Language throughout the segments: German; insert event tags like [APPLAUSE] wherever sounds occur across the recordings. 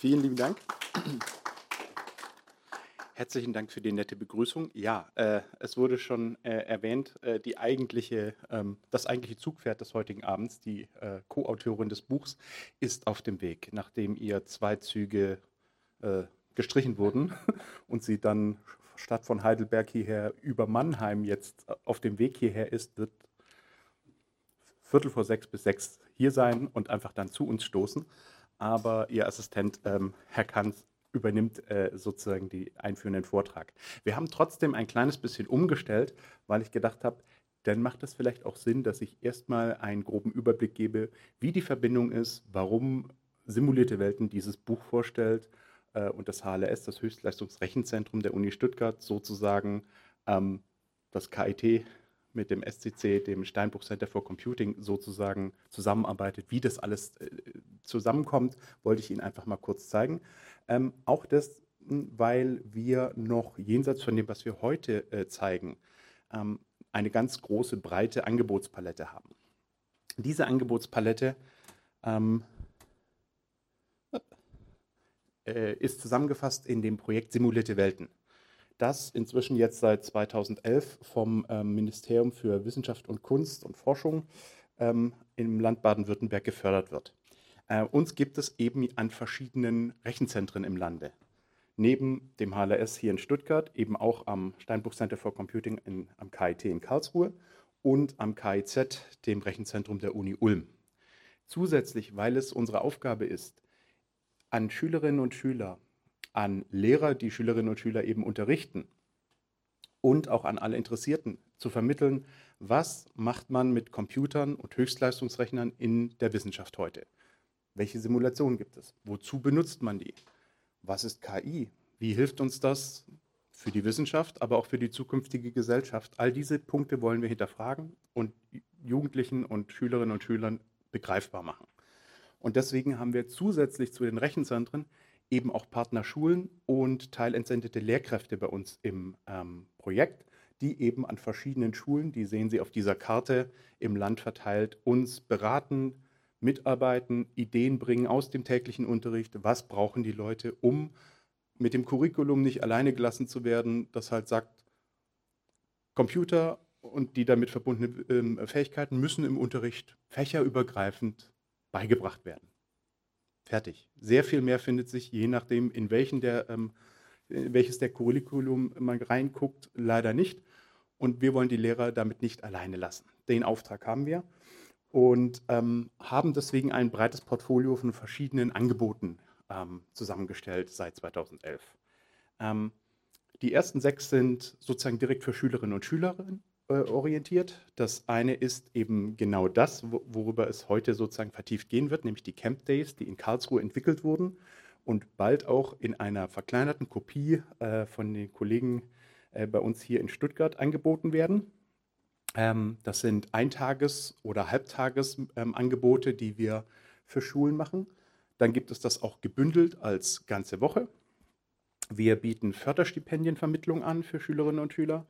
Vielen lieben Dank. Herzlichen Dank für die nette Begrüßung. Ja, äh, es wurde schon äh, erwähnt, äh, die eigentliche, ähm, das eigentliche Zugpferd des heutigen Abends, die äh, Co-Autorin des Buchs, ist auf dem Weg, nachdem ihr zwei Züge äh, gestrichen wurden [LAUGHS] und sie dann statt von Heidelberg hierher über Mannheim jetzt auf dem Weg hierher ist, wird Viertel vor sechs bis sechs hier sein und einfach dann zu uns stoßen. Aber ihr Assistent, ähm, Herr Kanz, übernimmt äh, sozusagen die einführenden Vortrag. Wir haben trotzdem ein kleines bisschen umgestellt, weil ich gedacht habe, dann macht es vielleicht auch Sinn, dass ich erstmal einen groben Überblick gebe, wie die Verbindung ist, warum simulierte Welten dieses Buch vorstellt äh, und das HLS, das Höchstleistungsrechenzentrum der Uni Stuttgart, sozusagen ähm, das KIT mit dem SCC, dem Steinbruch Center for Computing, sozusagen zusammenarbeitet. Wie das alles äh, zusammenkommt, wollte ich Ihnen einfach mal kurz zeigen. Ähm, auch das, weil wir noch jenseits von dem, was wir heute äh, zeigen, ähm, eine ganz große, breite Angebotspalette haben. Diese Angebotspalette ähm, äh, ist zusammengefasst in dem Projekt Simulierte Welten das inzwischen jetzt seit 2011 vom ähm, Ministerium für Wissenschaft und Kunst und Forschung ähm, im Land Baden-Württemberg gefördert wird. Äh, uns gibt es eben an verschiedenen Rechenzentren im Lande. Neben dem HLS hier in Stuttgart, eben auch am Steinbruch Center for Computing in, am KIT in Karlsruhe und am KIZ, dem Rechenzentrum der Uni Ulm. Zusätzlich, weil es unsere Aufgabe ist, an Schülerinnen und Schüler an Lehrer, die Schülerinnen und Schüler eben unterrichten und auch an alle Interessierten zu vermitteln, was macht man mit Computern und Höchstleistungsrechnern in der Wissenschaft heute? Welche Simulationen gibt es? Wozu benutzt man die? Was ist KI? Wie hilft uns das für die Wissenschaft, aber auch für die zukünftige Gesellschaft? All diese Punkte wollen wir hinterfragen und Jugendlichen und Schülerinnen und Schülern begreifbar machen. Und deswegen haben wir zusätzlich zu den Rechenzentren eben auch Partnerschulen und teilentsendete Lehrkräfte bei uns im ähm, Projekt, die eben an verschiedenen Schulen, die sehen Sie auf dieser Karte im Land verteilt, uns beraten, mitarbeiten, Ideen bringen aus dem täglichen Unterricht, was brauchen die Leute, um mit dem Curriculum nicht alleine gelassen zu werden, das halt sagt, Computer und die damit verbundenen äh, Fähigkeiten müssen im Unterricht fächerübergreifend beigebracht werden. Fertig. Sehr viel mehr findet sich, je nachdem, in welchen der, ähm, welches der Curriculum man reinguckt, leider nicht. Und wir wollen die Lehrer damit nicht alleine lassen. Den Auftrag haben wir und ähm, haben deswegen ein breites Portfolio von verschiedenen Angeboten ähm, zusammengestellt seit 2011. Ähm, die ersten sechs sind sozusagen direkt für Schülerinnen und Schülerinnen äh, orientiert. Das eine ist eben genau das, worüber es heute sozusagen vertieft gehen wird, nämlich die Camp Days, die in Karlsruhe entwickelt wurden und bald auch in einer verkleinerten Kopie äh, von den Kollegen äh, bei uns hier in Stuttgart angeboten werden. Ähm, das sind Eintages- oder Halbtagesangebote, ähm, die wir für Schulen machen. Dann gibt es das auch gebündelt als ganze Woche. Wir bieten Förderstipendienvermittlung an für Schülerinnen und Schüler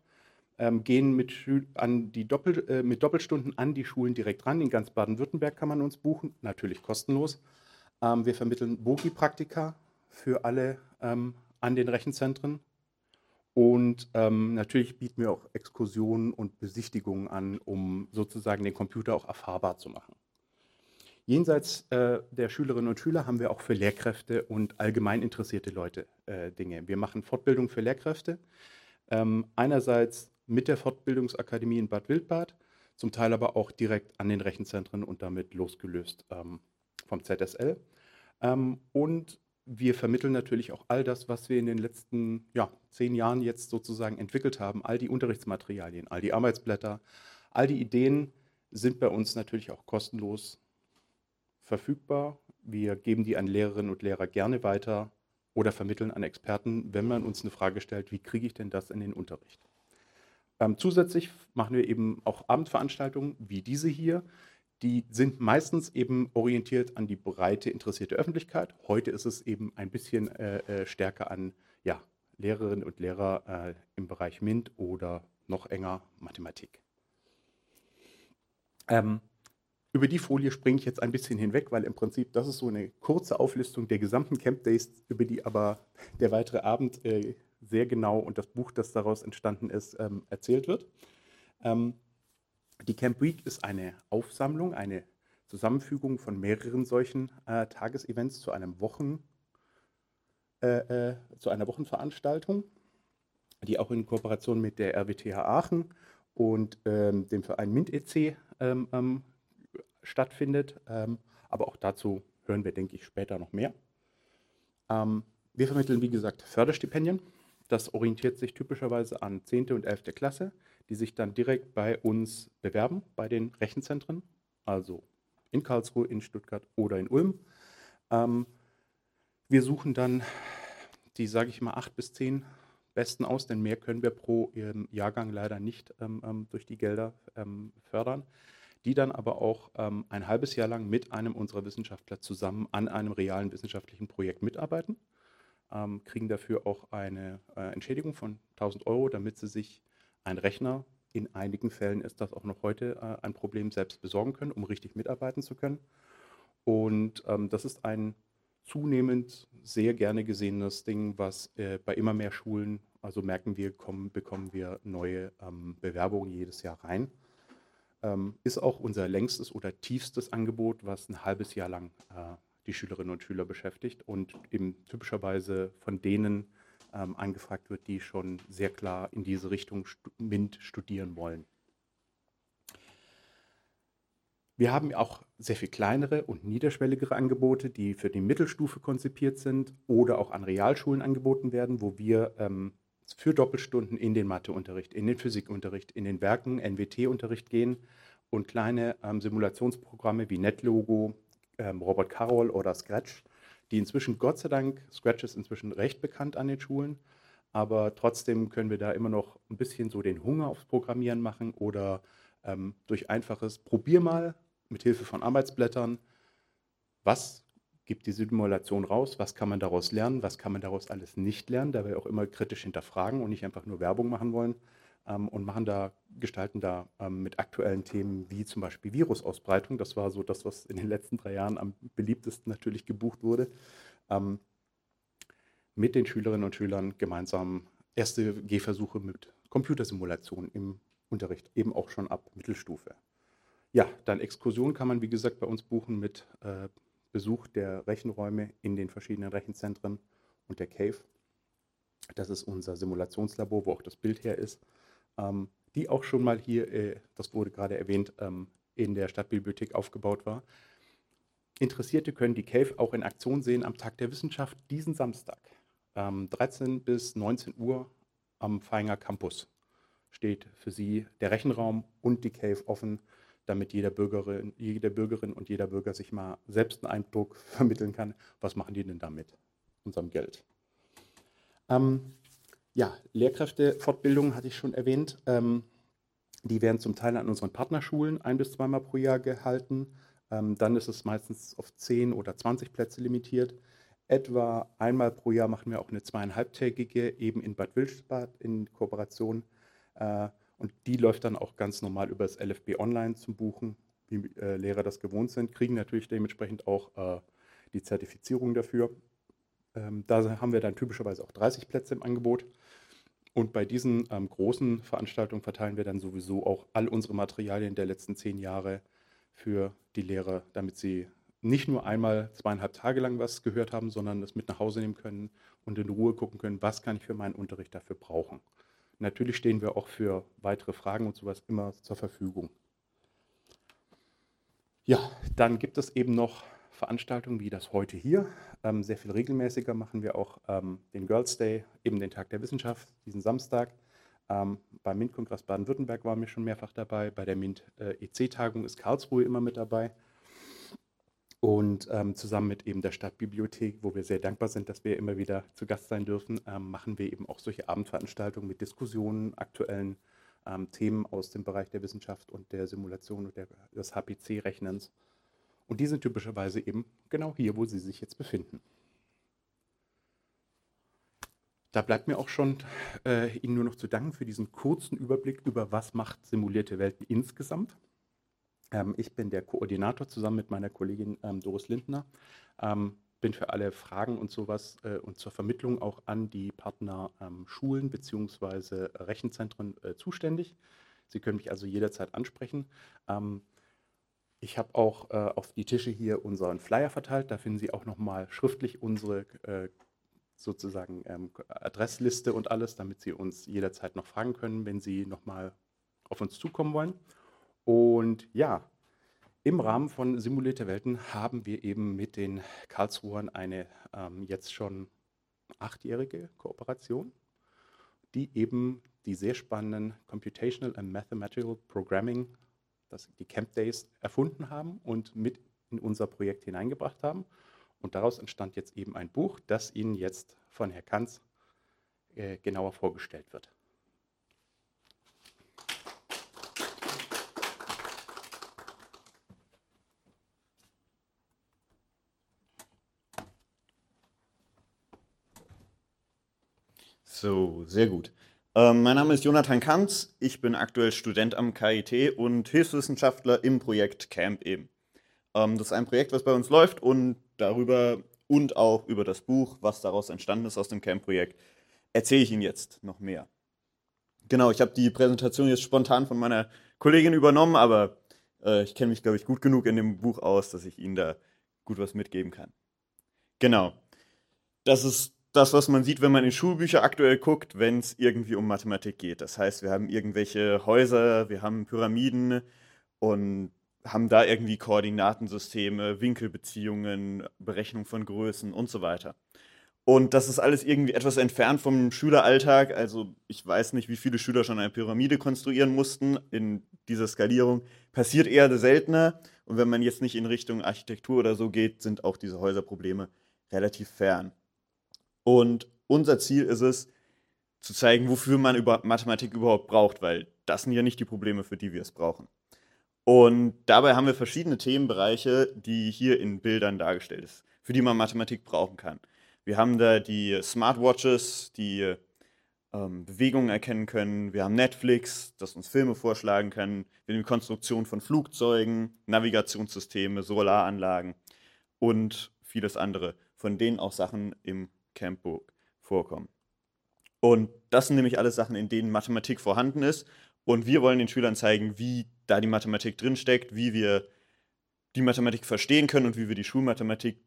ähm, gehen mit, an die Doppel, äh, mit Doppelstunden an die Schulen direkt ran. In ganz Baden-Württemberg kann man uns buchen, natürlich kostenlos. Ähm, wir vermitteln Bogi-Praktika für alle ähm, an den Rechenzentren. Und ähm, natürlich bieten wir auch Exkursionen und Besichtigungen an, um sozusagen den Computer auch erfahrbar zu machen. Jenseits äh, der Schülerinnen und Schüler haben wir auch für Lehrkräfte und allgemein interessierte Leute äh, Dinge. Wir machen Fortbildung für Lehrkräfte. Ähm, einerseits mit der Fortbildungsakademie in Bad Wildbad, zum Teil aber auch direkt an den Rechenzentren und damit losgelöst ähm, vom ZSL. Ähm, und wir vermitteln natürlich auch all das, was wir in den letzten ja, zehn Jahren jetzt sozusagen entwickelt haben, all die Unterrichtsmaterialien, all die Arbeitsblätter, all die Ideen sind bei uns natürlich auch kostenlos verfügbar. Wir geben die an Lehrerinnen und Lehrer gerne weiter oder vermitteln an Experten, wenn man uns eine Frage stellt, wie kriege ich denn das in den Unterricht? Ähm, zusätzlich machen wir eben auch Abendveranstaltungen wie diese hier. Die sind meistens eben orientiert an die breite interessierte Öffentlichkeit. Heute ist es eben ein bisschen äh, äh stärker an ja, Lehrerinnen und Lehrer äh, im Bereich MINT oder noch enger Mathematik. Ähm, über die Folie springe ich jetzt ein bisschen hinweg, weil im Prinzip das ist so eine kurze Auflistung der gesamten Camp Days, über die aber der weitere Abend äh, sehr genau und das Buch, das daraus entstanden ist, ähm, erzählt wird. Ähm, die Camp Week ist eine Aufsammlung, eine Zusammenfügung von mehreren solchen äh, Tagesevents zu einem Wochen, äh, äh, zu einer Wochenveranstaltung, die auch in Kooperation mit der RWTH Aachen und ähm, dem Verein MINT EC ähm, ähm, stattfindet. Ähm, aber auch dazu hören wir, denke ich, später noch mehr. Wir vermitteln, wie gesagt, Förderstipendien. Das orientiert sich typischerweise an 10. und 11. Klasse, die sich dann direkt bei uns bewerben, bei den Rechenzentren, also in Karlsruhe, in Stuttgart oder in Ulm. Ähm, wir suchen dann die, sage ich mal, acht bis zehn Besten aus, denn mehr können wir pro Jahrgang leider nicht ähm, ähm, durch die Gelder ähm, fördern, die dann aber auch ähm, ein halbes Jahr lang mit einem unserer Wissenschaftler zusammen an einem realen wissenschaftlichen Projekt mitarbeiten, ähm, kriegen dafür auch eine äh, Entschädigung von 1000 Euro, damit sie sich einen Rechner in einigen Fällen ist das auch noch heute äh, ein Problem, selbst besorgen können, um richtig mitarbeiten zu können. Und ähm, das ist ein zunehmend sehr gerne gesehenes Ding, was äh, bei immer mehr Schulen, also merken wir, kommen, bekommen wir neue ähm, Bewerbungen jedes Jahr rein. Ähm, ist auch unser längstes oder tiefstes Angebot, was ein halbes Jahr lang äh, die Schülerinnen und Schüler beschäftigt und eben typischerweise von denen ähm, angefragt wird, die schon sehr klar in diese Richtung MINT studieren wollen. Wir haben auch sehr viel kleinere und niederschwelligere Angebote, die für die Mittelstufe konzipiert sind oder auch an Realschulen angeboten werden, wo wir ähm, für Doppelstunden in den Matheunterricht, in den Physikunterricht, in den Werken, NWT-Unterricht gehen und kleine ähm, Simulationsprogramme wie NetLogo, ähm, Robert Carroll oder Scratch die inzwischen, Gott sei Dank, Scratch ist inzwischen recht bekannt an den Schulen, aber trotzdem können wir da immer noch ein bisschen so den Hunger aufs Programmieren machen oder ähm, durch einfaches Probier mal mit Hilfe von Arbeitsblättern, was gibt die Simulation raus, was kann man daraus lernen, was kann man daraus alles nicht lernen, da wir auch immer kritisch hinterfragen und nicht einfach nur Werbung machen wollen ähm, und machen da, gestalten da ähm, mit aktuellen Themen wie zum Beispiel Virusausbreitung. Das war so das, was in den letzten drei Jahren am beliebtesten natürlich gebucht wurde. Ähm, mit den Schülerinnen und Schülern gemeinsam erste Gehversuche mit Computersimulationen im Unterricht, eben auch schon ab Mittelstufe. Ja, dann Exkursion kann man, wie gesagt, bei uns buchen mit äh, Besuch der Rechenräume in den verschiedenen Rechenzentren und der Cave. Das ist unser Simulationslabor, wo auch das Bild her ist ähm, die auch schon mal hier, äh, das wurde gerade erwähnt, ähm, in der Stadtbibliothek aufgebaut war. Interessierte können die Cave auch in Aktion sehen am Tag der Wissenschaft diesen Samstag. Ähm, 13 bis 19 Uhr am Feinger Campus steht für Sie der Rechenraum und die Cave offen, damit jeder Bürgerin, jede Bürgerin und jeder Bürger sich mal selbst einen Eindruck [LAUGHS] vermitteln kann, was machen die denn damit, unserem Geld. Ähm, ja, Lehrkräftefortbildungen hatte ich schon erwähnt. Ähm, die werden zum Teil an unseren Partnerschulen ein bis zweimal pro Jahr gehalten. Ähm, dann ist es meistens auf 10 oder 20 Plätze limitiert. Etwa einmal pro Jahr machen wir auch eine zweieinhalbtägige, eben in Bad Wildbad in Kooperation. Äh, und die läuft dann auch ganz normal über das LFB Online zum Buchen, wie äh, Lehrer das gewohnt sind, kriegen natürlich dementsprechend auch äh, die Zertifizierung dafür. Ähm, da haben wir dann typischerweise auch 30 Plätze im Angebot. Und bei diesen ähm, großen Veranstaltungen verteilen wir dann sowieso auch all unsere Materialien der letzten zehn Jahre für die Lehrer, damit sie nicht nur einmal zweieinhalb Tage lang was gehört haben, sondern es mit nach Hause nehmen können und in Ruhe gucken können, was kann ich für meinen Unterricht dafür brauchen. Natürlich stehen wir auch für weitere Fragen und sowas immer zur Verfügung. Ja, dann gibt es eben noch Veranstaltungen wie das heute hier. Ähm, sehr viel regelmäßiger machen wir auch ähm, den Girls Day, eben den Tag der Wissenschaft, diesen Samstag. Ähm, beim MINT-Kongress Baden-Württemberg waren wir schon mehrfach dabei. Bei der MINT-EC-Tagung ist Karlsruhe immer mit dabei. Und ähm, zusammen mit eben der Stadtbibliothek, wo wir sehr dankbar sind, dass wir immer wieder zu Gast sein dürfen, ähm, machen wir eben auch solche Abendveranstaltungen mit Diskussionen, aktuellen ähm, Themen aus dem Bereich der Wissenschaft und der Simulation und der, des HPC-Rechnens. Und die sind typischerweise eben genau hier, wo sie sich jetzt befinden. Da bleibt mir auch schon äh, Ihnen nur noch zu danken für diesen kurzen Überblick über was macht simulierte Welten insgesamt. Ähm, ich bin der Koordinator zusammen mit meiner Kollegin ähm, Doris Lindner. Ähm, bin für alle Fragen und sowas äh, und zur Vermittlung auch an die Partner ähm, Schulen bzw. Rechenzentren äh, zuständig. Sie können mich also jederzeit ansprechen. Ähm, ich habe auch äh, auf die Tische hier unseren Flyer verteilt. Da finden Sie auch nochmal schriftlich unsere äh, sozusagen ähm, Adressliste und alles, damit Sie uns jederzeit noch fragen können, wenn Sie nochmal auf uns zukommen wollen. Und ja, im Rahmen von Simulierte Welten haben wir eben mit den Karlsruhern eine ähm, jetzt schon achtjährige Kooperation, die eben die sehr spannenden Computational and Mathematical Programming, das die Camp Days, erfunden haben und mit in unser Projekt hineingebracht haben. Und daraus entstand jetzt eben ein Buch, das Ihnen jetzt von Herrn Kanz äh, genauer vorgestellt wird. So, sehr gut. Ähm, mein Name ist Jonathan Kanz. Ich bin aktuell Student am KIT und Hilfswissenschaftler im Projekt Camp eben. Ähm, das ist ein Projekt, was bei uns läuft und darüber und auch über das Buch, was daraus entstanden ist aus dem Camp-Projekt, erzähle ich Ihnen jetzt noch mehr. Genau, ich habe die Präsentation jetzt spontan von meiner Kollegin übernommen, aber äh, ich kenne mich, glaube ich, gut genug in dem Buch aus, dass ich Ihnen da gut was mitgeben kann. Genau. Das ist das, was man sieht, wenn man in Schulbücher aktuell guckt, wenn es irgendwie um Mathematik geht. Das heißt, wir haben irgendwelche Häuser, wir haben Pyramiden und haben da irgendwie Koordinatensysteme, Winkelbeziehungen, Berechnung von Größen und so weiter. Und das ist alles irgendwie etwas entfernt vom Schüleralltag. Also ich weiß nicht, wie viele Schüler schon eine Pyramide konstruieren mussten in dieser Skalierung. Passiert eher seltener. Und wenn man jetzt nicht in Richtung Architektur oder so geht, sind auch diese Häuserprobleme relativ fern. Und unser Ziel ist es, zu zeigen, wofür man über Mathematik überhaupt braucht, weil das sind ja nicht die Probleme, für die wir es brauchen. Und dabei haben wir verschiedene Themenbereiche, die hier in Bildern dargestellt sind, für die man Mathematik brauchen kann. Wir haben da die Smartwatches, die ähm, Bewegungen erkennen können. Wir haben Netflix, das uns Filme vorschlagen kann. Wir haben die Konstruktion von Flugzeugen, Navigationssysteme, Solaranlagen und vieles andere, von denen auch Sachen im Campbook vorkommen. Und das sind nämlich alles Sachen, in denen Mathematik vorhanden ist. Und wir wollen den Schülern zeigen, wie da die Mathematik drinsteckt, wie wir die Mathematik verstehen können und wie wir die Schulmathematik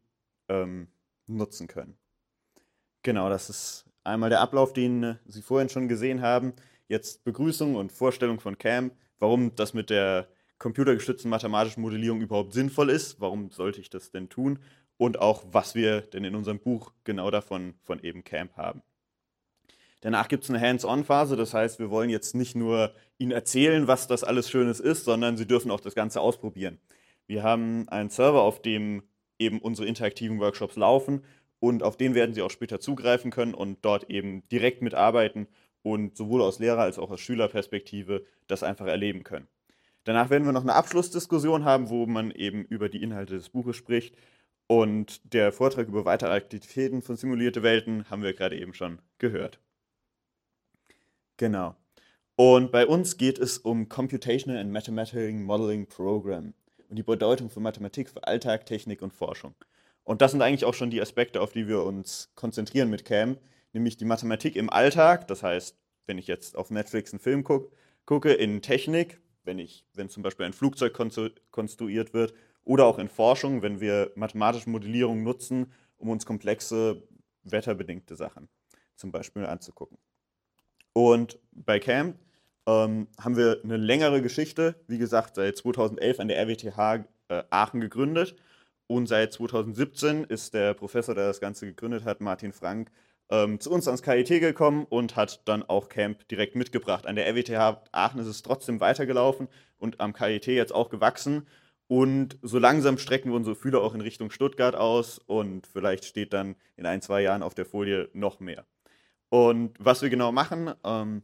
ähm, nutzen können. Genau, das ist einmal der Ablauf, den äh, Sie vorhin schon gesehen haben. Jetzt Begrüßung und Vorstellung von Camp, warum das mit der computergestützten mathematischen Modellierung überhaupt sinnvoll ist, warum sollte ich das denn tun und auch, was wir denn in unserem Buch genau davon von eben Camp haben. Danach gibt es eine Hands-on-Phase, das heißt, wir wollen jetzt nicht nur Ihnen erzählen, was das alles Schönes ist, sondern Sie dürfen auch das Ganze ausprobieren. Wir haben einen Server, auf dem eben unsere interaktiven Workshops laufen und auf den werden Sie auch später zugreifen können und dort eben direkt mitarbeiten und sowohl aus Lehrer- als auch aus Schülerperspektive das einfach erleben können. Danach werden wir noch eine Abschlussdiskussion haben, wo man eben über die Inhalte des Buches spricht. Und der Vortrag über weitere Aktivitäten von simulierte Welten haben wir gerade eben schon gehört. Genau. Und bei uns geht es um Computational and Mathematical Modeling Program und die Bedeutung von Mathematik für Alltag, Technik und Forschung. Und das sind eigentlich auch schon die Aspekte, auf die wir uns konzentrieren mit CAM, nämlich die Mathematik im Alltag, das heißt, wenn ich jetzt auf Netflix einen Film guck, gucke, in Technik, wenn, ich, wenn zum Beispiel ein Flugzeug konstruiert wird, oder auch in Forschung, wenn wir mathematische Modellierung nutzen, um uns komplexe wetterbedingte Sachen zum Beispiel anzugucken. Und bei CAMP ähm, haben wir eine längere Geschichte, wie gesagt, seit 2011 an der RWTH äh, Aachen gegründet. Und seit 2017 ist der Professor, der das Ganze gegründet hat, Martin Frank, ähm, zu uns ans KIT gekommen und hat dann auch Camp direkt mitgebracht. An der RWTH Aachen ist es trotzdem weitergelaufen und am KIT jetzt auch gewachsen. Und so langsam strecken wir unsere Fühler auch in Richtung Stuttgart aus und vielleicht steht dann in ein, zwei Jahren auf der Folie noch mehr. Und was wir genau machen, ähm,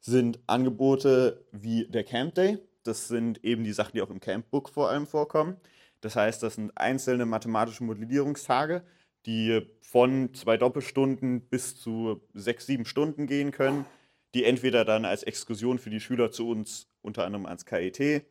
sind Angebote wie der Camp Day. Das sind eben die Sachen, die auch im Campbook vor allem vorkommen. Das heißt, das sind einzelne mathematische Modellierungstage, die von zwei Doppelstunden bis zu sechs, sieben Stunden gehen können, die entweder dann als Exkursion für die Schüler zu uns, unter anderem ans KIT,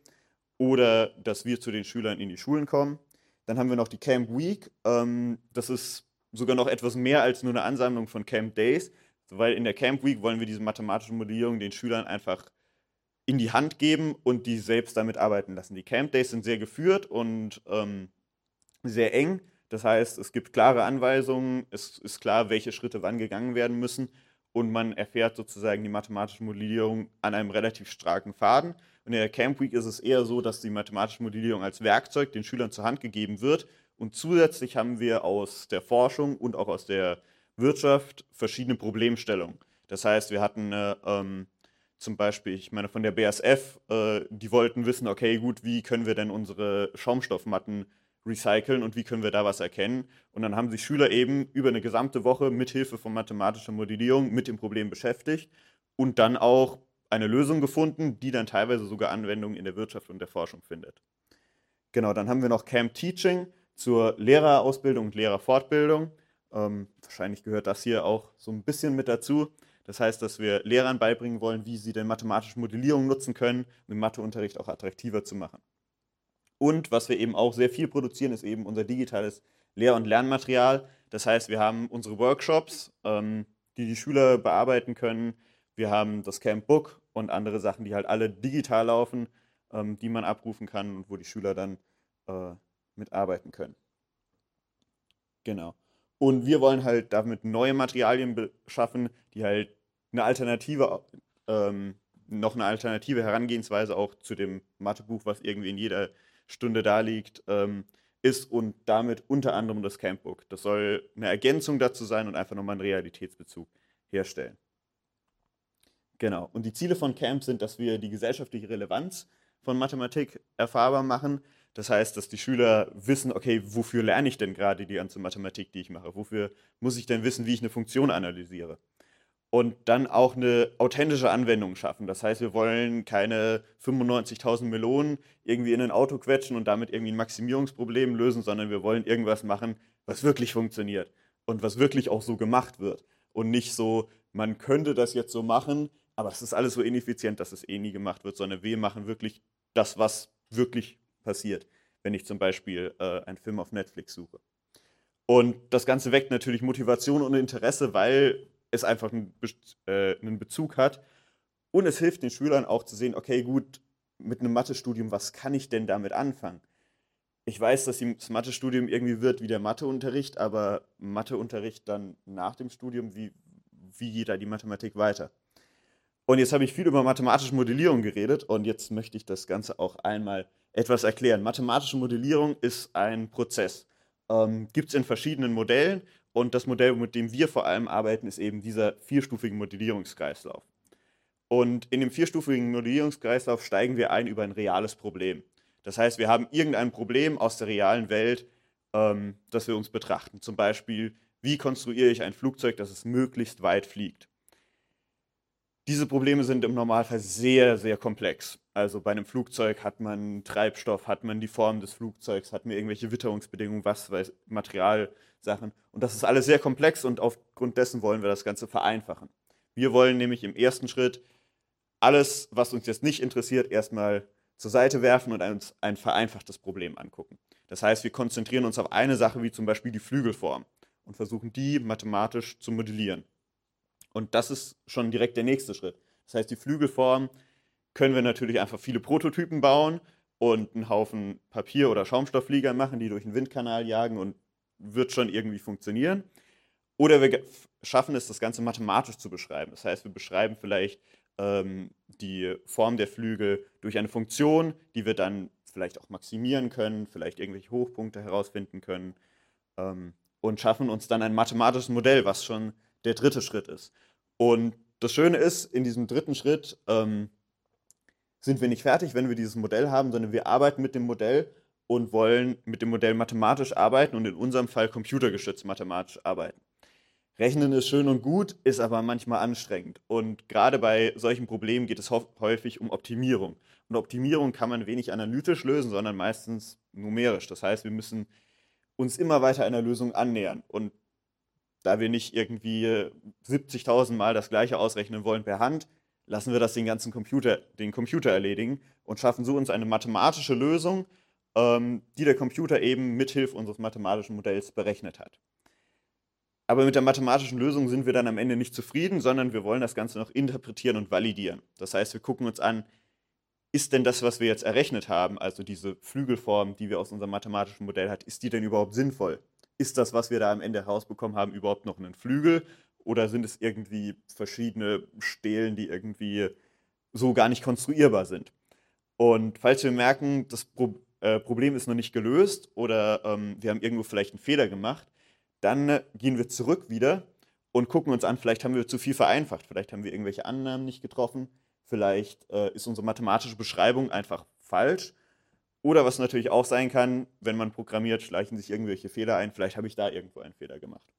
oder dass wir zu den Schülern in die Schulen kommen. Dann haben wir noch die Camp Week. Ähm, das ist sogar noch etwas mehr als nur eine Ansammlung von Camp Days, weil in der Camp Week wollen wir diese mathematische Modellierung den Schülern einfach in die Hand geben und die selbst damit arbeiten lassen. Die Camp Days sind sehr geführt und ähm, sehr eng. Das heißt, es gibt klare Anweisungen, es ist klar, welche Schritte wann gegangen werden müssen und man erfährt sozusagen die mathematische Modellierung an einem relativ starken Faden. Und in der Camp Week ist es eher so, dass die mathematische Modellierung als Werkzeug den Schülern zur Hand gegeben wird und zusätzlich haben wir aus der Forschung und auch aus der Wirtschaft verschiedene Problemstellungen. Das heißt, wir hatten äh, ähm, zum Beispiel, ich meine, von der BASF, äh, die wollten wissen, okay, gut, wie können wir denn unsere Schaumstoffmatten recyceln und wie können wir da was erkennen? Und dann haben sich Schüler eben über eine gesamte Woche mit Hilfe von mathematischer Modellierung mit dem Problem beschäftigt und dann auch eine Lösung gefunden, die dann teilweise sogar Anwendung in der Wirtschaft und der Forschung findet. Genau, dann haben wir noch Camp Teaching zur Lehrerausbildung und Lehrerfortbildung. Ähm, wahrscheinlich gehört das hier auch so ein bisschen mit dazu. Das heißt, dass wir Lehrern beibringen wollen, wie sie denn mathematische Modellierung nutzen können, um den Matheunterricht auch attraktiver zu machen. Und was wir eben auch sehr viel produzieren, ist eben unser digitales Lehr- und Lernmaterial. Das heißt, wir haben unsere Workshops, ähm, die die Schüler bearbeiten können. Wir haben das Camp Book und andere Sachen, die halt alle digital laufen, ähm, die man abrufen kann und wo die Schüler dann äh, mitarbeiten können. Genau. Und wir wollen halt damit neue Materialien beschaffen, die halt eine Alternative, ähm, noch eine alternative Herangehensweise auch zu dem Mathebuch, was irgendwie in jeder Stunde da liegt, ähm, ist und damit unter anderem das Campbook. Das soll eine Ergänzung dazu sein und einfach nochmal einen Realitätsbezug herstellen. Genau. Und die Ziele von Camp sind, dass wir die gesellschaftliche Relevanz von Mathematik erfahrbar machen, das heißt, dass die Schüler wissen, okay, wofür lerne ich denn gerade die ganze Mathematik, die ich mache? Wofür muss ich denn wissen, wie ich eine Funktion analysiere? Und dann auch eine authentische Anwendung schaffen. Das heißt, wir wollen keine 95.000 Melonen irgendwie in ein Auto quetschen und damit irgendwie ein Maximierungsproblem lösen, sondern wir wollen irgendwas machen, was wirklich funktioniert und was wirklich auch so gemacht wird. Und nicht so, man könnte das jetzt so machen, aber es ist alles so ineffizient, dass es eh nie gemacht wird, sondern wir machen wirklich das, was wirklich passiert, wenn ich zum Beispiel äh, einen Film auf Netflix suche. Und das Ganze weckt natürlich Motivation und Interesse, weil es einfach einen, Be äh, einen Bezug hat. Und es hilft den Schülern auch zu sehen, okay, gut, mit einem Mathestudium, was kann ich denn damit anfangen? Ich weiß, dass das Mathestudium irgendwie wird wie der Matheunterricht, aber Matheunterricht dann nach dem Studium, wie, wie geht da die Mathematik weiter? Und jetzt habe ich viel über mathematische Modellierung geredet und jetzt möchte ich das Ganze auch einmal etwas erklären. Mathematische Modellierung ist ein Prozess. Ähm, Gibt es in verschiedenen Modellen und das Modell, mit dem wir vor allem arbeiten, ist eben dieser vierstufige Modellierungskreislauf. Und in dem vierstufigen Modellierungskreislauf steigen wir ein über ein reales Problem. Das heißt, wir haben irgendein Problem aus der realen Welt, ähm, das wir uns betrachten. Zum Beispiel, wie konstruiere ich ein Flugzeug, dass es möglichst weit fliegt? Diese Probleme sind im Normalfall sehr, sehr komplex. Also bei einem Flugzeug hat man Treibstoff, hat man die Form des Flugzeugs, hat man irgendwelche Witterungsbedingungen, was weiß, Materialsachen. Und das ist alles sehr komplex und aufgrund dessen wollen wir das Ganze vereinfachen. Wir wollen nämlich im ersten Schritt alles, was uns jetzt nicht interessiert, erstmal zur Seite werfen und uns ein vereinfachtes Problem angucken. Das heißt, wir konzentrieren uns auf eine Sache, wie zum Beispiel die Flügelform und versuchen die mathematisch zu modellieren. Und das ist schon direkt der nächste Schritt. Das heißt, die Flügelform können wir natürlich einfach viele Prototypen bauen und einen Haufen Papier- oder Schaumstoffflieger machen, die durch den Windkanal jagen und wird schon irgendwie funktionieren. Oder wir schaffen es, das Ganze mathematisch zu beschreiben. Das heißt, wir beschreiben vielleicht ähm, die Form der Flügel durch eine Funktion, die wir dann vielleicht auch maximieren können, vielleicht irgendwelche Hochpunkte herausfinden können ähm, und schaffen uns dann ein mathematisches Modell, was schon der dritte Schritt ist. Und das Schöne ist, in diesem dritten Schritt ähm, sind wir nicht fertig, wenn wir dieses Modell haben, sondern wir arbeiten mit dem Modell und wollen mit dem Modell mathematisch arbeiten und in unserem Fall computergestützt mathematisch arbeiten. Rechnen ist schön und gut, ist aber manchmal anstrengend. Und gerade bei solchen Problemen geht es häufig um Optimierung. Und Optimierung kann man wenig analytisch lösen, sondern meistens numerisch. Das heißt, wir müssen uns immer weiter einer Lösung annähern. Und da wir nicht irgendwie 70.000 Mal das gleiche ausrechnen wollen per Hand, lassen wir das den ganzen Computer, den Computer erledigen und schaffen so uns eine mathematische Lösung, ähm, die der Computer eben mithilfe unseres mathematischen Modells berechnet hat. Aber mit der mathematischen Lösung sind wir dann am Ende nicht zufrieden, sondern wir wollen das Ganze noch interpretieren und validieren. Das heißt, wir gucken uns an, ist denn das, was wir jetzt errechnet haben, also diese Flügelform, die wir aus unserem mathematischen Modell hat, ist die denn überhaupt sinnvoll? Ist das, was wir da am Ende herausbekommen haben, überhaupt noch ein Flügel? Oder sind es irgendwie verschiedene Stelen, die irgendwie so gar nicht konstruierbar sind? Und falls wir merken, das Pro äh, Problem ist noch nicht gelöst oder ähm, wir haben irgendwo vielleicht einen Fehler gemacht, dann gehen wir zurück wieder und gucken uns an, vielleicht haben wir zu viel vereinfacht, vielleicht haben wir irgendwelche Annahmen nicht getroffen, vielleicht äh, ist unsere mathematische Beschreibung einfach falsch. Oder was natürlich auch sein kann, wenn man programmiert, schleichen sich irgendwelche Fehler ein, vielleicht habe ich da irgendwo einen Fehler gemacht.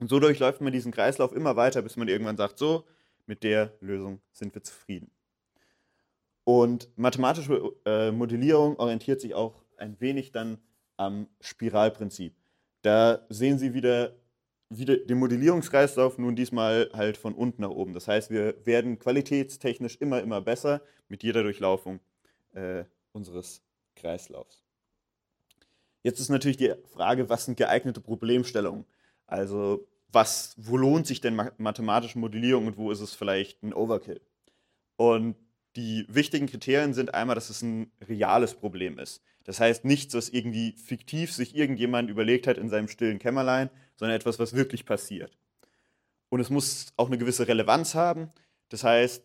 Und so durchläuft man diesen Kreislauf immer weiter, bis man irgendwann sagt, so, mit der Lösung sind wir zufrieden. Und mathematische äh, Modellierung orientiert sich auch ein wenig dann am Spiralprinzip. Da sehen Sie wieder, wieder den Modellierungskreislauf nun diesmal halt von unten nach oben. Das heißt, wir werden qualitätstechnisch immer, immer besser mit jeder Durchlaufung äh, unseres Kreislaufs. Jetzt ist natürlich die Frage, was sind geeignete Problemstellungen? Also was, wo lohnt sich denn mathematische Modellierung und wo ist es vielleicht ein Overkill? Und die wichtigen Kriterien sind einmal, dass es ein reales Problem ist. Das heißt nichts, was irgendwie fiktiv sich irgendjemand überlegt hat in seinem stillen Kämmerlein, sondern etwas, was wirklich passiert. Und es muss auch eine gewisse Relevanz haben. Das heißt,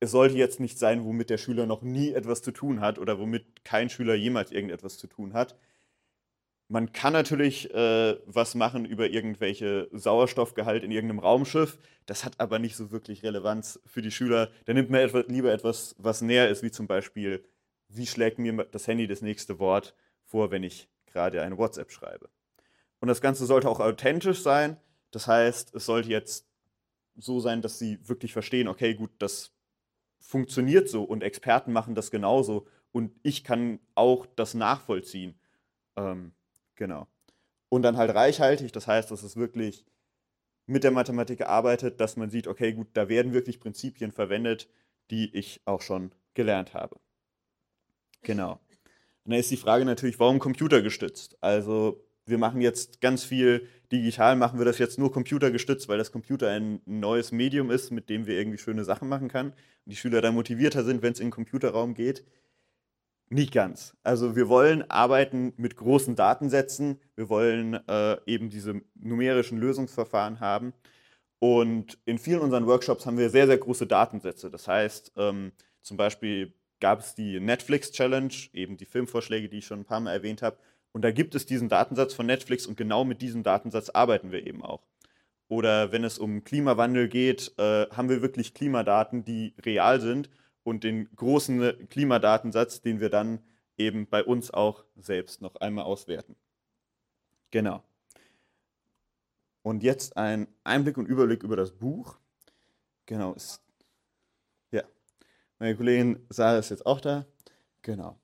es sollte jetzt nicht sein, womit der Schüler noch nie etwas zu tun hat oder womit kein Schüler jemals irgendetwas zu tun hat. Man kann natürlich äh, was machen über irgendwelche Sauerstoffgehalt in irgendeinem Raumschiff. Das hat aber nicht so wirklich Relevanz für die Schüler. Da nimmt man etwas, lieber etwas, was näher ist, wie zum Beispiel wie schlägt mir das Handy das nächste Wort vor, wenn ich gerade eine WhatsApp schreibe. Und das Ganze sollte auch authentisch sein. Das heißt, es sollte jetzt so sein, dass sie wirklich verstehen, okay, gut, das funktioniert so und Experten machen das genauso und ich kann auch das nachvollziehen. Ähm, genau. Und dann halt reichhaltig, das heißt, dass es wirklich mit der Mathematik arbeitet, dass man sieht, okay, gut, da werden wirklich Prinzipien verwendet, die ich auch schon gelernt habe. Genau. Und dann ist die Frage natürlich, warum computergestützt? Also wir machen jetzt ganz viel digital, machen wir das jetzt nur computergestützt, weil das Computer ein neues Medium ist, mit dem wir irgendwie schöne Sachen machen können und die Schüler dann motivierter sind, wenn es in den Computerraum geht. Nicht ganz. Also wir wollen arbeiten mit großen Datensätzen, wir wollen äh, eben diese numerischen Lösungsverfahren haben. Und in vielen unseren Workshops haben wir sehr, sehr große Datensätze. Das heißt, ähm, zum Beispiel gab es die Netflix Challenge, eben die Filmvorschläge, die ich schon ein paar Mal erwähnt habe. Und da gibt es diesen Datensatz von Netflix und genau mit diesem Datensatz arbeiten wir eben auch. Oder wenn es um Klimawandel geht, äh, haben wir wirklich Klimadaten, die real sind und den großen Klimadatensatz, den wir dann eben bei uns auch selbst noch einmal auswerten. Genau. Und jetzt ein Einblick und Überblick über das Buch. Genau, es meine Kollegin Sarah ist jetzt auch da. Genau.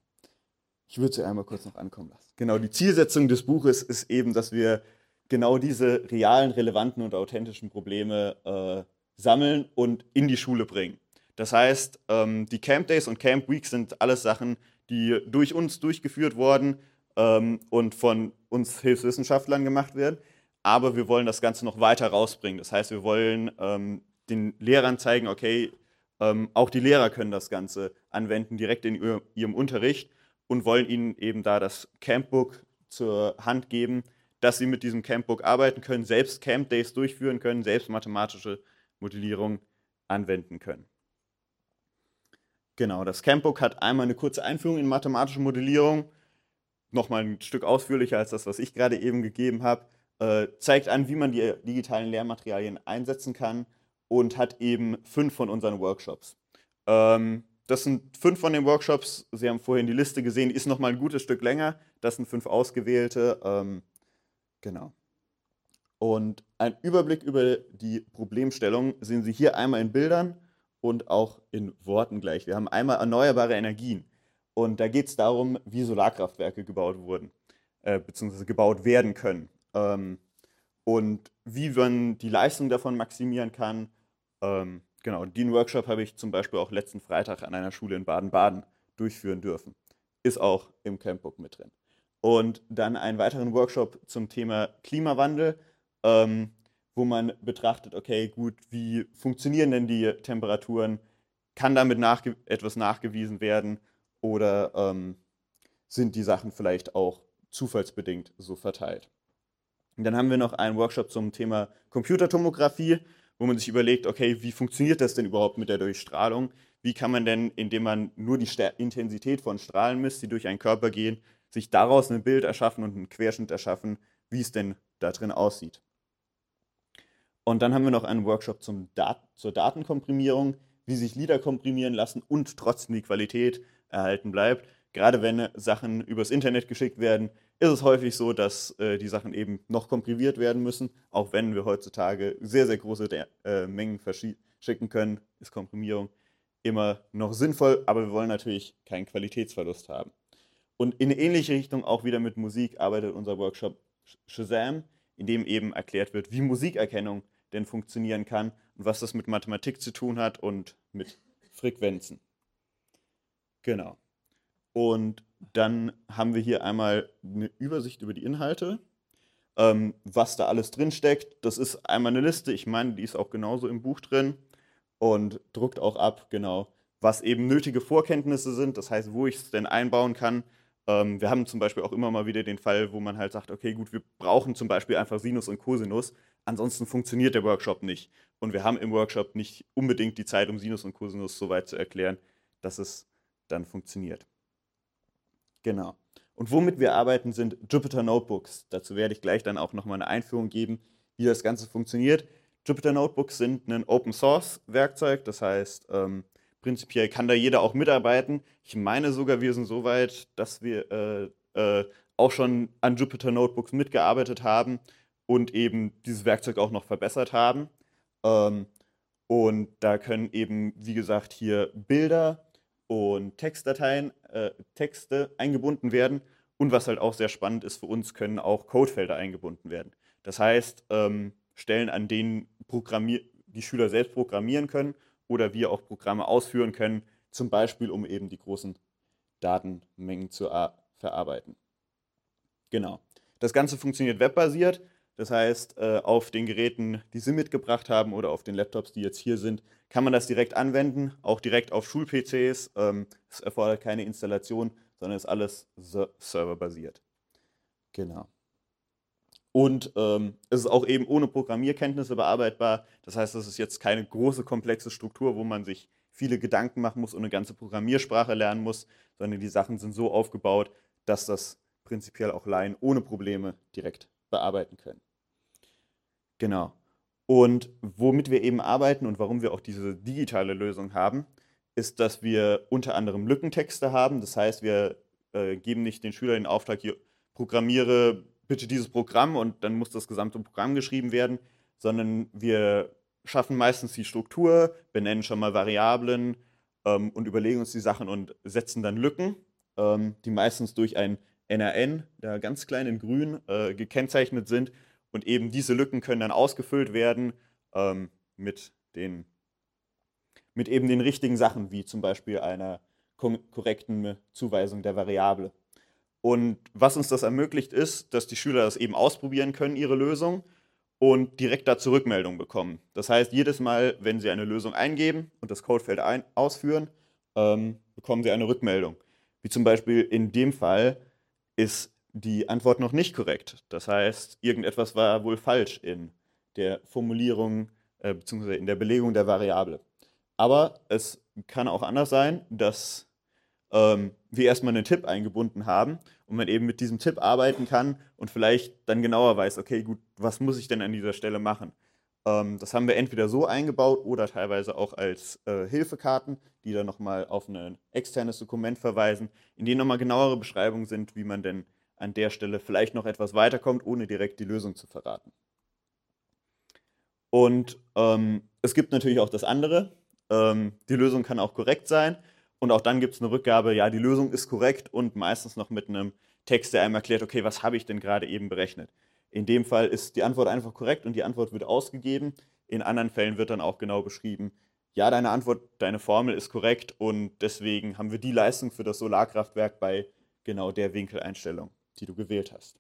Ich würde sie einmal kurz noch ankommen lassen. Genau, die Zielsetzung des Buches ist eben, dass wir genau diese realen, relevanten und authentischen Probleme äh, sammeln und in die Schule bringen. Das heißt, ähm, die Camp Days und Camp Weeks sind alles Sachen, die durch uns durchgeführt wurden ähm, und von uns Hilfswissenschaftlern gemacht werden. Aber wir wollen das Ganze noch weiter rausbringen. Das heißt, wir wollen ähm, den Lehrern zeigen, okay, ähm, auch die Lehrer können das Ganze anwenden, direkt in ihrem Unterricht und wollen ihnen eben da das Campbook zur Hand geben, dass sie mit diesem Campbook arbeiten können, selbst Camp Days durchführen können, selbst mathematische Modellierung anwenden können. Genau, das Campbook hat einmal eine kurze Einführung in mathematische Modellierung, nochmal ein Stück ausführlicher als das, was ich gerade eben gegeben habe, äh, zeigt an, wie man die digitalen Lehrmaterialien einsetzen kann und hat eben fünf von unseren Workshops. Ähm, das sind fünf von den Workshops. Sie haben vorhin die Liste gesehen, die ist noch mal ein gutes Stück länger. Das sind fünf ausgewählte. Ähm, genau. Und ein Überblick über die Problemstellung sehen Sie hier einmal in Bildern und auch in Worten gleich. Wir haben einmal erneuerbare Energien. Und da geht es darum, wie Solarkraftwerke gebaut wurden, äh, beziehungsweise gebaut werden können. Ähm, und wie man die Leistung davon maximieren kann. Ähm, genau, den Workshop habe ich zum Beispiel auch letzten Freitag an einer Schule in Baden-Baden durchführen dürfen. Ist auch im Campbook mit drin. Und dann einen weiteren Workshop zum Thema Klimawandel, ähm, wo man betrachtet, okay, gut, wie funktionieren denn die Temperaturen? Kann damit nachge etwas nachgewiesen werden? Oder ähm, sind die Sachen vielleicht auch zufallsbedingt so verteilt? Und dann haben wir noch einen Workshop zum Thema Computertomographie, wo man sich überlegt, okay, wie funktioniert das denn überhaupt mit der Durchstrahlung? Wie kann man denn, indem man nur die Intensität von Strahlen misst, die durch einen Körper gehen, sich daraus ein Bild erschaffen und einen Querschnitt erschaffen, wie es denn da drin aussieht? Und dann haben wir noch einen Workshop zum Dat zur Datenkomprimierung, wie sich Lieder komprimieren lassen und trotzdem die Qualität erhalten bleibt. Gerade wenn Sachen übers Internet geschickt werden, ist es häufig so, dass äh, die Sachen eben noch komprimiert werden müssen. Auch wenn wir heutzutage sehr, sehr große äh, Mengen verschicken können, ist Komprimierung immer noch sinnvoll, aber wir wollen natürlich keinen Qualitätsverlust haben. Und in ähnliche Richtung auch wieder mit Musik arbeitet unser Workshop Shazam, in dem eben erklärt wird, wie Musikerkennung denn funktionieren kann und was das mit Mathematik zu tun hat und mit Frequenzen. Genau. Und dann haben wir hier einmal eine Übersicht über die Inhalte, ähm, was da alles drin steckt. Das ist einmal eine Liste, ich meine, die ist auch genauso im Buch drin und druckt auch ab, genau, was eben nötige Vorkenntnisse sind, das heißt, wo ich es denn einbauen kann. Ähm, wir haben zum Beispiel auch immer mal wieder den Fall, wo man halt sagt, okay, gut, wir brauchen zum Beispiel einfach Sinus und Cosinus, ansonsten funktioniert der Workshop nicht. Und wir haben im Workshop nicht unbedingt die Zeit, um Sinus und Cosinus so weit zu erklären, dass es dann funktioniert. Genau. Und womit wir arbeiten, sind Jupyter Notebooks. Dazu werde ich gleich dann auch nochmal eine Einführung geben, wie das Ganze funktioniert. Jupyter Notebooks sind ein Open Source Werkzeug, das heißt, ähm, prinzipiell kann da jeder auch mitarbeiten. Ich meine sogar, wir sind so weit, dass wir äh, äh, auch schon an Jupyter Notebooks mitgearbeitet haben und eben dieses Werkzeug auch noch verbessert haben. Ähm, und da können eben, wie gesagt, hier Bilder und Textdateien, äh, Texte eingebunden werden. Und was halt auch sehr spannend ist für uns, können auch Codefelder eingebunden werden. Das heißt, ähm, Stellen, an denen Programmier die Schüler selbst programmieren können oder wir auch Programme ausführen können, zum Beispiel um eben die großen Datenmengen zu verarbeiten. Genau. Das Ganze funktioniert webbasiert. Das heißt, äh, auf den Geräten, die Sie mitgebracht haben oder auf den Laptops, die jetzt hier sind, kann man das direkt anwenden, auch direkt auf Schul-PCs. Ähm, es erfordert keine Installation, sondern ist alles serverbasiert. Genau. Und ähm, es ist auch eben ohne Programmierkenntnisse bearbeitbar. Das heißt, es ist jetzt keine große, komplexe Struktur, wo man sich viele Gedanken machen muss und eine ganze Programmiersprache lernen muss, sondern die Sachen sind so aufgebaut, dass das prinzipiell auch Laien ohne Probleme direkt bearbeiten können. Genau. Und womit wir eben arbeiten und warum wir auch diese digitale Lösung haben, ist, dass wir unter anderem Lückentexte haben. Das heißt, wir äh, geben nicht den Schülern den Auftrag, hier programmiere bitte dieses Programm und dann muss das gesamte Programm geschrieben werden, sondern wir schaffen meistens die Struktur, benennen schon mal Variablen ähm, und überlegen uns die Sachen und setzen dann Lücken, ähm, die meistens durch ein NRN, da ganz klein in grün, äh, gekennzeichnet sind. Und eben diese Lücken können dann ausgefüllt werden ähm, mit, den, mit eben den richtigen Sachen, wie zum Beispiel einer korrekten Zuweisung der Variable. Und was uns das ermöglicht, ist, dass die Schüler das eben ausprobieren können, ihre Lösung, und direkt dazu Rückmeldung bekommen. Das heißt, jedes Mal, wenn sie eine Lösung eingeben und das Codefeld ein ausführen, ähm, bekommen sie eine Rückmeldung. Wie zum Beispiel in dem Fall, ist die Antwort noch nicht korrekt. Das heißt, irgendetwas war wohl falsch in der Formulierung äh, bzw. in der Belegung der Variable. Aber es kann auch anders sein, dass ähm, wir erstmal einen Tipp eingebunden haben und man eben mit diesem Tipp arbeiten kann und vielleicht dann genauer weiß, okay, gut, was muss ich denn an dieser Stelle machen? Ähm, das haben wir entweder so eingebaut oder teilweise auch als äh, Hilfekarten, die dann nochmal auf ein externes Dokument verweisen, in denen nochmal genauere Beschreibungen sind, wie man denn an der Stelle vielleicht noch etwas weiterkommt, ohne direkt die Lösung zu verraten. Und ähm, es gibt natürlich auch das andere. Ähm, die Lösung kann auch korrekt sein. Und auch dann gibt es eine Rückgabe, ja, die Lösung ist korrekt und meistens noch mit einem Text, der einem erklärt, okay, was habe ich denn gerade eben berechnet. In dem Fall ist die Antwort einfach korrekt und die Antwort wird ausgegeben. In anderen Fällen wird dann auch genau beschrieben, ja, deine Antwort, deine Formel ist korrekt und deswegen haben wir die Leistung für das Solarkraftwerk bei genau der Winkeleinstellung, die du gewählt hast.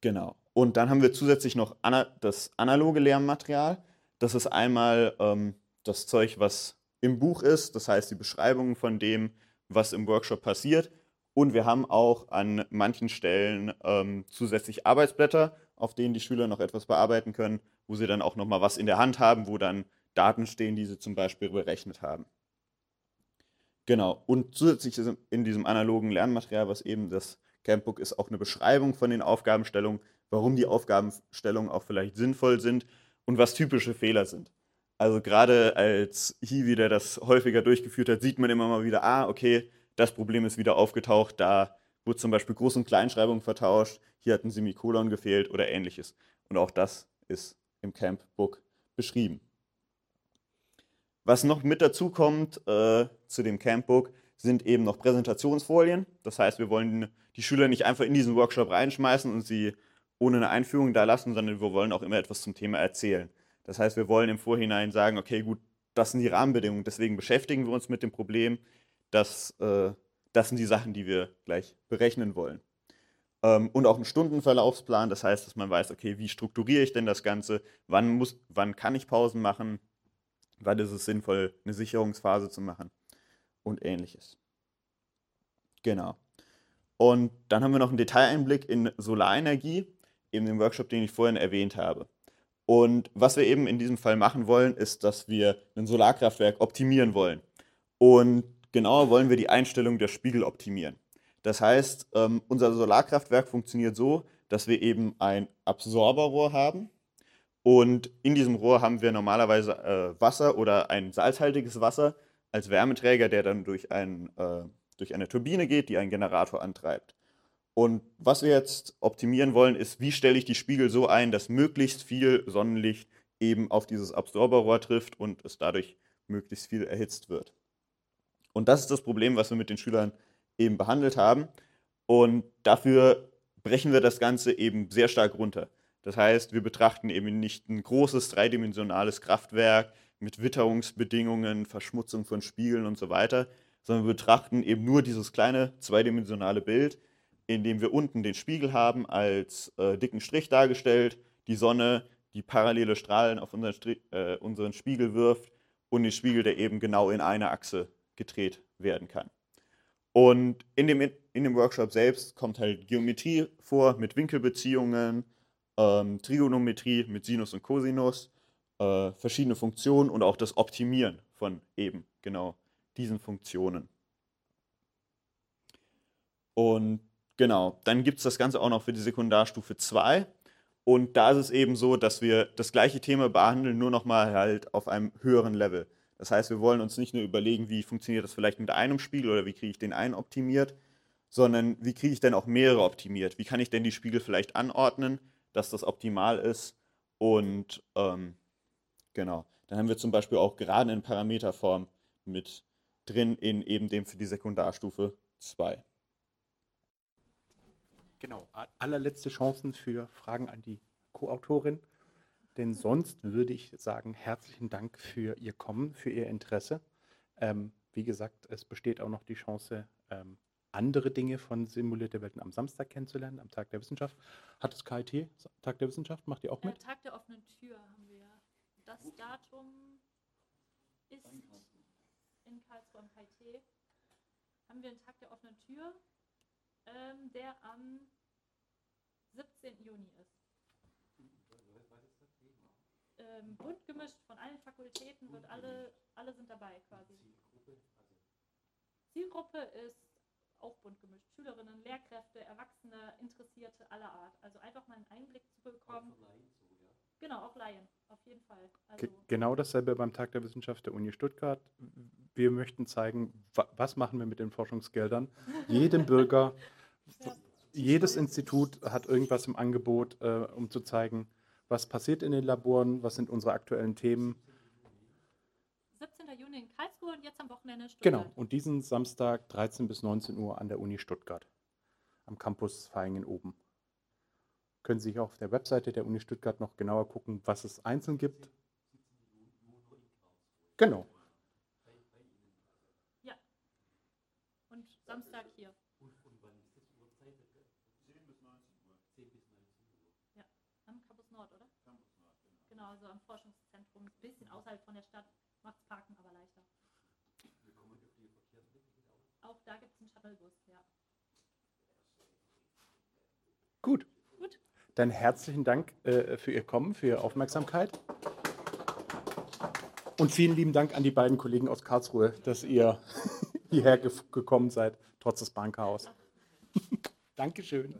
Genau. Und dann haben wir zusätzlich noch das analoge Lernmaterial. Das ist einmal ähm, das Zeug, was im Buch ist, das heißt die Beschreibung von dem, was im Workshop passiert. Und wir haben auch an manchen Stellen ähm, zusätzlich Arbeitsblätter, auf denen die Schüler noch etwas bearbeiten können, wo sie dann auch nochmal was in der Hand haben, wo dann Daten stehen, die sie zum Beispiel berechnet haben. Genau. Und zusätzlich in diesem analogen Lernmaterial, was eben das Campbook ist, auch eine Beschreibung von den Aufgabenstellungen, warum die Aufgabenstellungen auch vielleicht sinnvoll sind und was typische Fehler sind. Also gerade als Hiwi, der das häufiger durchgeführt hat, sieht man immer mal wieder, ah, okay, das Problem ist wieder aufgetaucht, da wurde zum Beispiel Groß- und Kleinschreibung vertauscht, hier hat ein Semikolon gefehlt oder ähnliches. Und auch das ist im Campbook beschrieben. Was noch mit dazu kommt äh, zu dem Campbook, sind eben noch Präsentationsfolien. Das heißt, wir wollen die Schüler nicht einfach in diesen Workshop reinschmeißen und sie ohne eine Einführung da lassen, sondern wir wollen auch immer etwas zum Thema erzählen. Das heißt, wir wollen im Vorhinein sagen, okay, gut, das sind die Rahmenbedingungen, deswegen beschäftigen wir uns mit dem Problem, das, äh, das sind die Sachen, die wir gleich berechnen wollen. Ähm, und auch einen Stundenverlaufsplan, das heißt, dass man weiß, okay, wie strukturiere ich denn das Ganze, wann, muss, wann kann ich Pausen machen, wann ist es sinnvoll, eine Sicherungsphase zu machen und ähnliches. Genau. Und dann haben wir noch einen Detaileinblick in Solarenergie, eben den Workshop, den ich vorhin erwähnt habe. Und was wir eben in diesem Fall machen wollen, ist, dass wir ein Solarkraftwerk optimieren wollen. Und genauer wollen wir die Einstellung der Spiegel optimieren. Das heißt, ähm, unser Solarkraftwerk funktioniert so, dass wir eben ein Absorberrohr haben. Und in diesem Rohr haben wir normalerweise äh, Wasser oder ein salzhaltiges Wasser als Wärmeträger, der dann durch, ein, äh, durch eine Turbine geht, die einen Generator antreibt. Und was wir jetzt optimieren wollen, ist, wie stelle ich die Spiegel so ein, dass möglichst viel Sonnenlicht eben auf dieses Absorberrohr trifft und es dadurch möglichst viel erhitzt wird. Und das ist das Problem, was wir mit den Schülern eben behandelt haben. Und dafür brechen wir das Ganze eben sehr stark runter. Das heißt, wir betrachten eben nicht ein großes dreidimensionales Kraftwerk mit Witterungsbedingungen, Verschmutzung von Spiegeln und so weiter, sondern wir betrachten eben nur dieses kleine zweidimensionale Bild, in dem wir unten den Spiegel haben als äh, dicken Strich dargestellt, die Sonne, die parallele Strahlen auf unseren, Strich, äh, unseren Spiegel wirft und den Spiegel, der eben genau in eine Achse gedreht werden kann. Und in dem, in dem Workshop selbst kommt halt Geometrie vor mit Winkelbeziehungen, ähm, Trigonometrie mit Sinus und Cosinus, äh, verschiedene Funktionen und auch das Optimieren von eben genau diesen Funktionen. Und genau, dann gibt es das Ganze auch noch für die Sekundarstufe 2. Und da ist es eben so, dass wir das gleiche Thema behandeln, nur nochmal halt auf einem höheren Level. Das heißt, wir wollen uns nicht nur überlegen, wie funktioniert das vielleicht mit einem Spiegel oder wie kriege ich den einen optimiert, sondern wie kriege ich denn auch mehrere optimiert? Wie kann ich denn die Spiegel vielleicht anordnen, dass das optimal ist? Und ähm, genau, dann haben wir zum Beispiel auch gerade in Parameterform mit drin in eben dem für die Sekundarstufe 2. Genau, allerletzte Chancen für Fragen an die Co-Autorin. Denn sonst würde ich sagen, herzlichen Dank für Ihr Kommen, für Ihr Interesse. Ähm, wie gesagt, es besteht auch noch die Chance, ähm, andere Dinge von simulierte Welten am Samstag kennenzulernen, am Tag der Wissenschaft. Hat das KIT, Tag der Wissenschaft, macht ihr auch mit? Äh, Tag der offenen Tür haben wir. Das Datum ist in Karlsruhe am KIT. Haben wir einen Tag der offenen Tür, ähm, der am 17. Juni ist ähm, bunt gemischt von allen Fakultäten, wird alle, alle sind dabei quasi. Zielgruppe ist auch bunt gemischt. Schülerinnen, Lehrkräfte, Erwachsene, Interessierte aller Art. Also einfach mal einen Einblick zu bekommen. Genau, auch Laien, auf jeden Fall. Also genau dasselbe beim Tag der Wissenschaft der Uni Stuttgart. Wir möchten zeigen, was machen wir mit den Forschungsgeldern. [LAUGHS] Jedem Bürger, ja. jedes Institut hat irgendwas im Angebot, äh, um zu zeigen, was passiert in den Laboren? Was sind unsere aktuellen Themen? 17. Juni in Karlsruhe und jetzt am Wochenende in Stuttgart. Genau, und diesen Samstag 13 bis 19 Uhr an der Uni Stuttgart, am Campus Feingen oben. Können Sie sich auf der Webseite der Uni Stuttgart noch genauer gucken, was es einzeln gibt. Genau. Ja. Und Samstag hier. Ja, am Campus Nord, oder? Genau, also am Forschungszentrum, ein bisschen außerhalb von der Stadt, macht's Parken aber leichter. Auch da gibt es einen Shuttlebus, ja. Gut. Gut. Dann herzlichen Dank äh, für Ihr Kommen, für Ihre Aufmerksamkeit. Und vielen lieben Dank an die beiden Kollegen aus Karlsruhe, dass ihr [LAUGHS] hierher ge gekommen seid, trotz des Bahnchaos. [LAUGHS] Dankeschön.